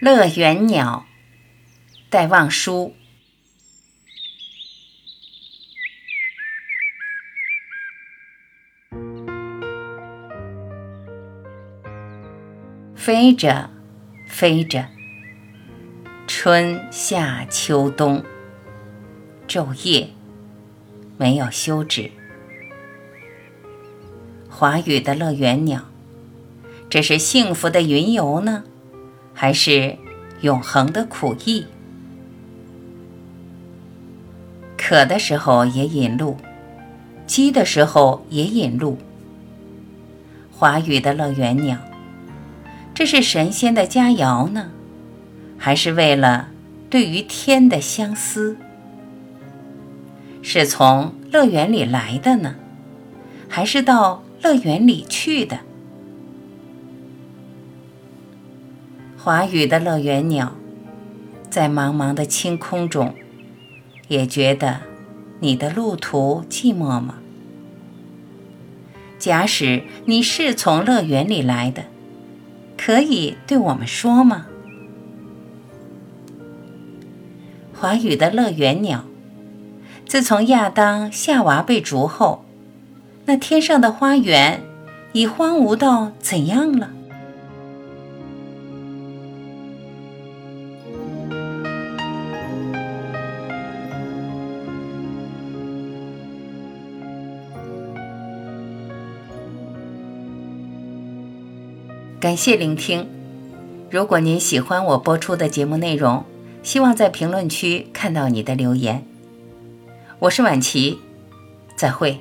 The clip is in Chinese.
乐园鸟，戴望舒。飞着，飞着，春夏秋冬，昼夜没有休止。华语的乐园鸟，这是幸福的云游呢，还是永恒的苦役？渴的时候也引路，饥的时候也引路。华语的乐园鸟。这是神仙的佳肴呢，还是为了对于天的相思？是从乐园里来的呢，还是到乐园里去的？华语的乐园鸟，在茫茫的青空中，也觉得你的路途寂寞吗？假使你是从乐园里来的。可以对我们说吗？华语的乐园鸟，自从亚当夏娃被逐后，那天上的花园已荒芜到怎样了？感谢聆听。如果您喜欢我播出的节目内容，希望在评论区看到你的留言。我是婉琪，再会。